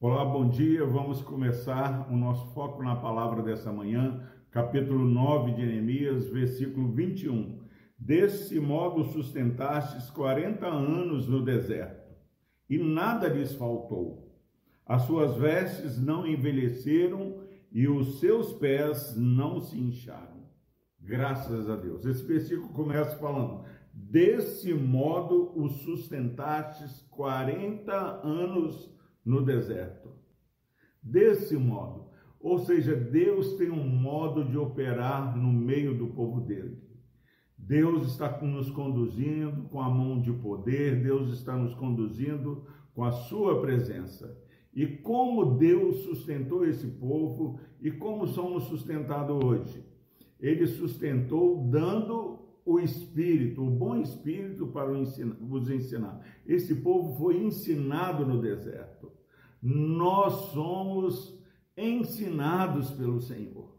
Olá, bom dia. Vamos começar o nosso foco na palavra dessa manhã, capítulo 9 de Neemias, versículo 21. Desse modo sustentastes 40 anos no deserto, e nada lhes faltou. As suas vestes não envelheceram e os seus pés não se incharam. Graças a Deus. Esse versículo começa falando: Desse modo o sustentastes 40 anos no deserto. Desse modo. Ou seja, Deus tem um modo de operar no meio do povo dele. Deus está nos conduzindo com a mão de poder, Deus está nos conduzindo com a sua presença. E como Deus sustentou esse povo e como somos sustentados hoje? Ele sustentou dando o Espírito, o bom Espírito para vos ensinar. Esse povo foi ensinado no deserto. Nós somos ensinados pelo Senhor.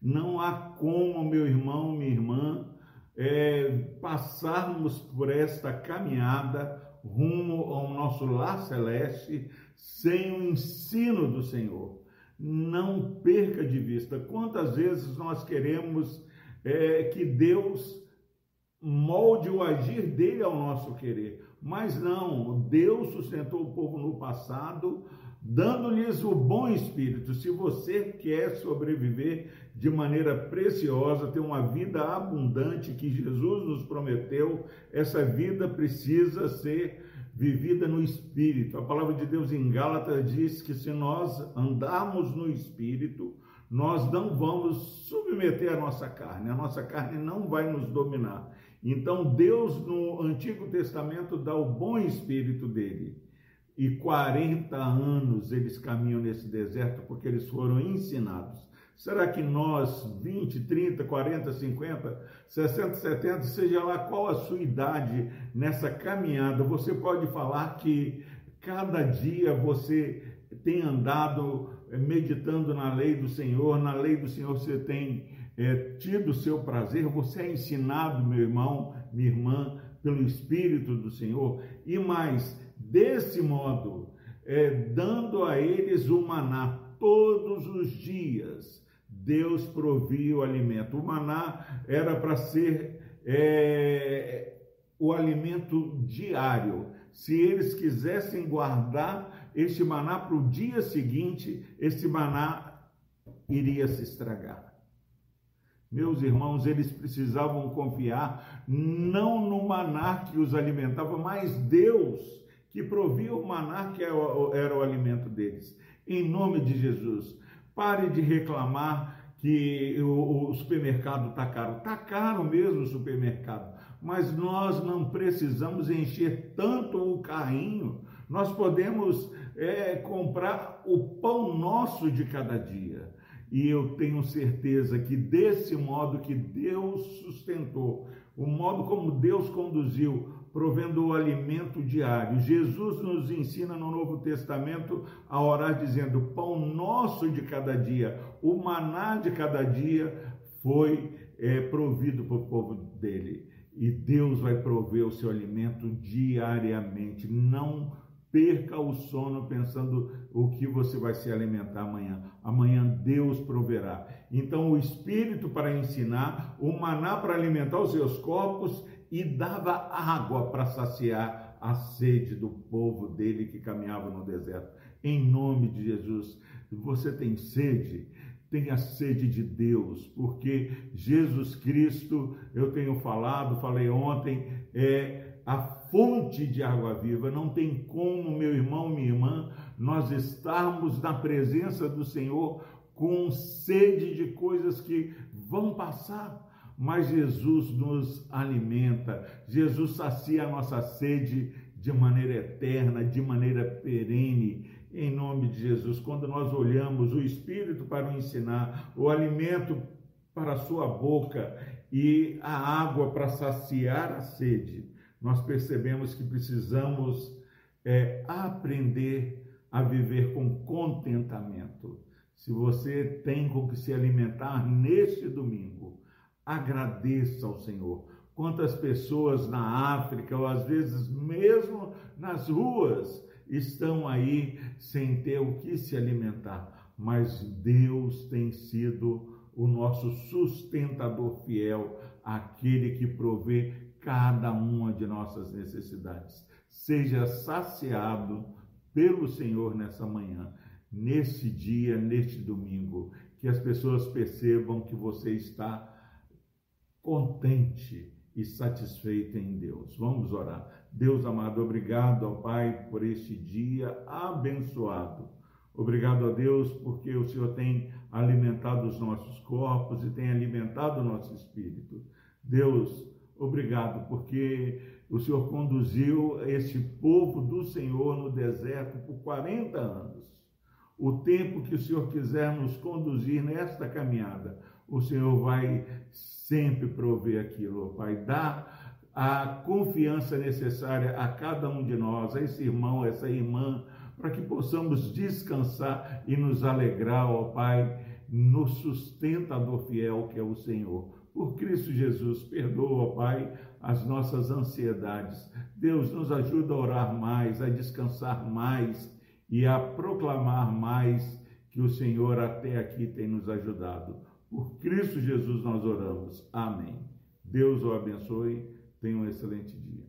Não há como, meu irmão, minha irmã, é, passarmos por esta caminhada rumo ao nosso lar celeste sem o ensino do Senhor. Não perca de vista. Quantas vezes nós queremos é, que Deus molde o agir dele ao nosso querer, mas não. Deus sustentou o povo no passado, dando-lhes o bom espírito. Se você quer sobreviver de maneira preciosa, ter uma vida abundante que Jesus nos prometeu, essa vida precisa ser vivida no Espírito. A palavra de Deus em Gálatas diz que se nós andarmos no Espírito, nós não vamos submeter a nossa carne, a nossa carne não vai nos dominar. Então, Deus no Antigo Testamento dá o bom Espírito dele. E 40 anos eles caminham nesse deserto porque eles foram ensinados. Será que nós, 20, 30, 40, 50, 60, 70, seja lá qual a sua idade nessa caminhada, você pode falar que cada dia você tem andado eh, meditando na lei do Senhor, na lei do Senhor você tem é, tido o seu prazer, você é ensinado, meu irmão, minha irmã, pelo Espírito do Senhor, e mais, desse modo, é, dando a eles o maná todos os dias, Deus provia o alimento. O maná era para ser é, o alimento diário. Se eles quisessem guardar este maná para o dia seguinte, esse maná iria se estragar. Meus irmãos, eles precisavam confiar não no maná que os alimentava, mas Deus que provia o maná que era o alimento deles. Em nome de Jesus, Pare de reclamar que o, o supermercado está caro. Está caro mesmo o supermercado, mas nós não precisamos encher tanto o carrinho. Nós podemos é, comprar o pão nosso de cada dia. E eu tenho certeza que desse modo que Deus sustentou, o modo como Deus conduziu provendo o alimento diário. Jesus nos ensina no Novo Testamento a orar dizendo: Pão nosso de cada dia, o maná de cada dia foi é, provido para o povo dele. E Deus vai prover o seu alimento diariamente. Não perca o sono pensando o que você vai se alimentar amanhã. Amanhã Deus proverá. Então, o Espírito para ensinar, o maná para alimentar os seus corpos e dava água para saciar a sede do povo dele que caminhava no deserto. Em nome de Jesus, você tem sede? Tenha sede de Deus, porque Jesus Cristo, eu tenho falado, falei ontem, é a fonte de água viva. Não tem como, meu irmão, minha irmã, nós estarmos na presença do Senhor com sede de coisas que vão passar mas Jesus nos alimenta, Jesus sacia a nossa sede de maneira eterna, de maneira perene, em nome de Jesus. Quando nós olhamos o Espírito para o ensinar, o alimento para a sua boca e a água para saciar a sede, nós percebemos que precisamos é, aprender a viver com contentamento. Se você tem com que se alimentar neste domingo, agradeça ao Senhor, quantas pessoas na África, ou às vezes mesmo nas ruas, estão aí sem ter o que se alimentar. Mas Deus tem sido o nosso sustentador fiel, aquele que provê cada uma de nossas necessidades. Seja saciado pelo Senhor nessa manhã, nesse dia, neste domingo, que as pessoas percebam que você está contente e satisfeito em Deus. Vamos orar. Deus amado, obrigado ao Pai por este dia abençoado. Obrigado a Deus porque o Senhor tem alimentado os nossos corpos e tem alimentado o nosso espírito. Deus, obrigado porque o Senhor conduziu este povo do Senhor no deserto por 40 anos. O tempo que o Senhor quiser nos conduzir nesta caminhada, o Senhor vai sempre prover aquilo, Pai. Dá a confiança necessária a cada um de nós, a esse irmão, essa irmã, para que possamos descansar e nos alegrar, ó Pai, no sustentador fiel que é o Senhor. Por Cristo Jesus, perdoa, Pai, as nossas ansiedades. Deus nos ajuda a orar mais, a descansar mais e a proclamar mais que o Senhor até aqui tem nos ajudado. Por Cristo Jesus nós oramos. Amém. Deus o abençoe. Tenha um excelente dia.